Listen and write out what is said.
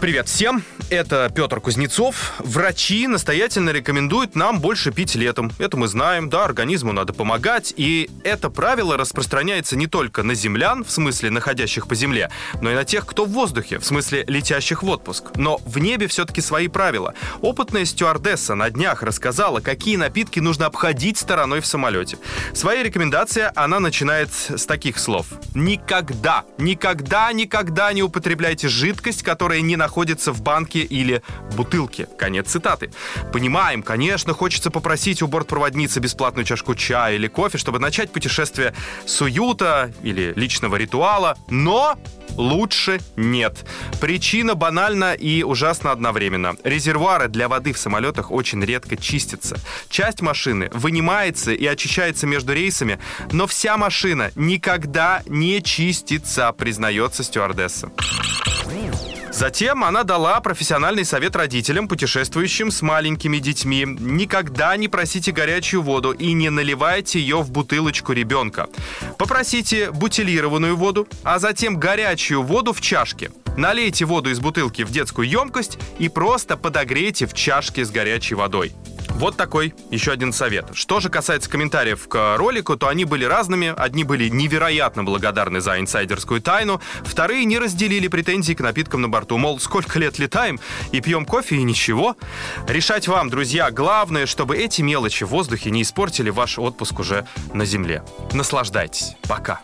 Привет всем! Это Петр Кузнецов. Врачи настоятельно рекомендуют нам больше пить летом. Это мы знаем, да, организму надо помогать. И это правило распространяется не только на землян, в смысле находящих по земле, но и на тех, кто в воздухе, в смысле летящих в отпуск. Но в небе все-таки свои правила. Опытная стюардесса на днях рассказала, какие напитки нужно обходить стороной в самолете. Свои рекомендации она начинает с таких слов. Никогда, никогда, никогда не употребляйте жидкость, которая не находится в банке или бутылке. Конец цитаты. Понимаем, конечно, хочется попросить у бортпроводницы бесплатную чашку чая или кофе, чтобы начать путешествие с уюта или личного ритуала, но лучше нет. Причина банальна и ужасно одновременно. Резервуары для воды в самолетах очень редко чистятся. Часть машины вынимается и очищается между рейсами, но вся машина никогда не чистится, признается стюардесса. Затем она дала профессиональный совет родителям, путешествующим с маленькими детьми. Никогда не просите горячую воду и не наливайте ее в бутылочку ребенка. Попросите бутилированную воду, а затем горячую воду в чашке. Налейте воду из бутылки в детскую емкость и просто подогрейте в чашке с горячей водой. Вот такой еще один совет. Что же касается комментариев к ролику, то они были разными. Одни были невероятно благодарны за инсайдерскую тайну, вторые не разделили претензии к напиткам на борту. Мол, сколько лет летаем и пьем кофе и ничего. Решать вам, друзья. Главное, чтобы эти мелочи в воздухе не испортили ваш отпуск уже на земле. Наслаждайтесь. Пока.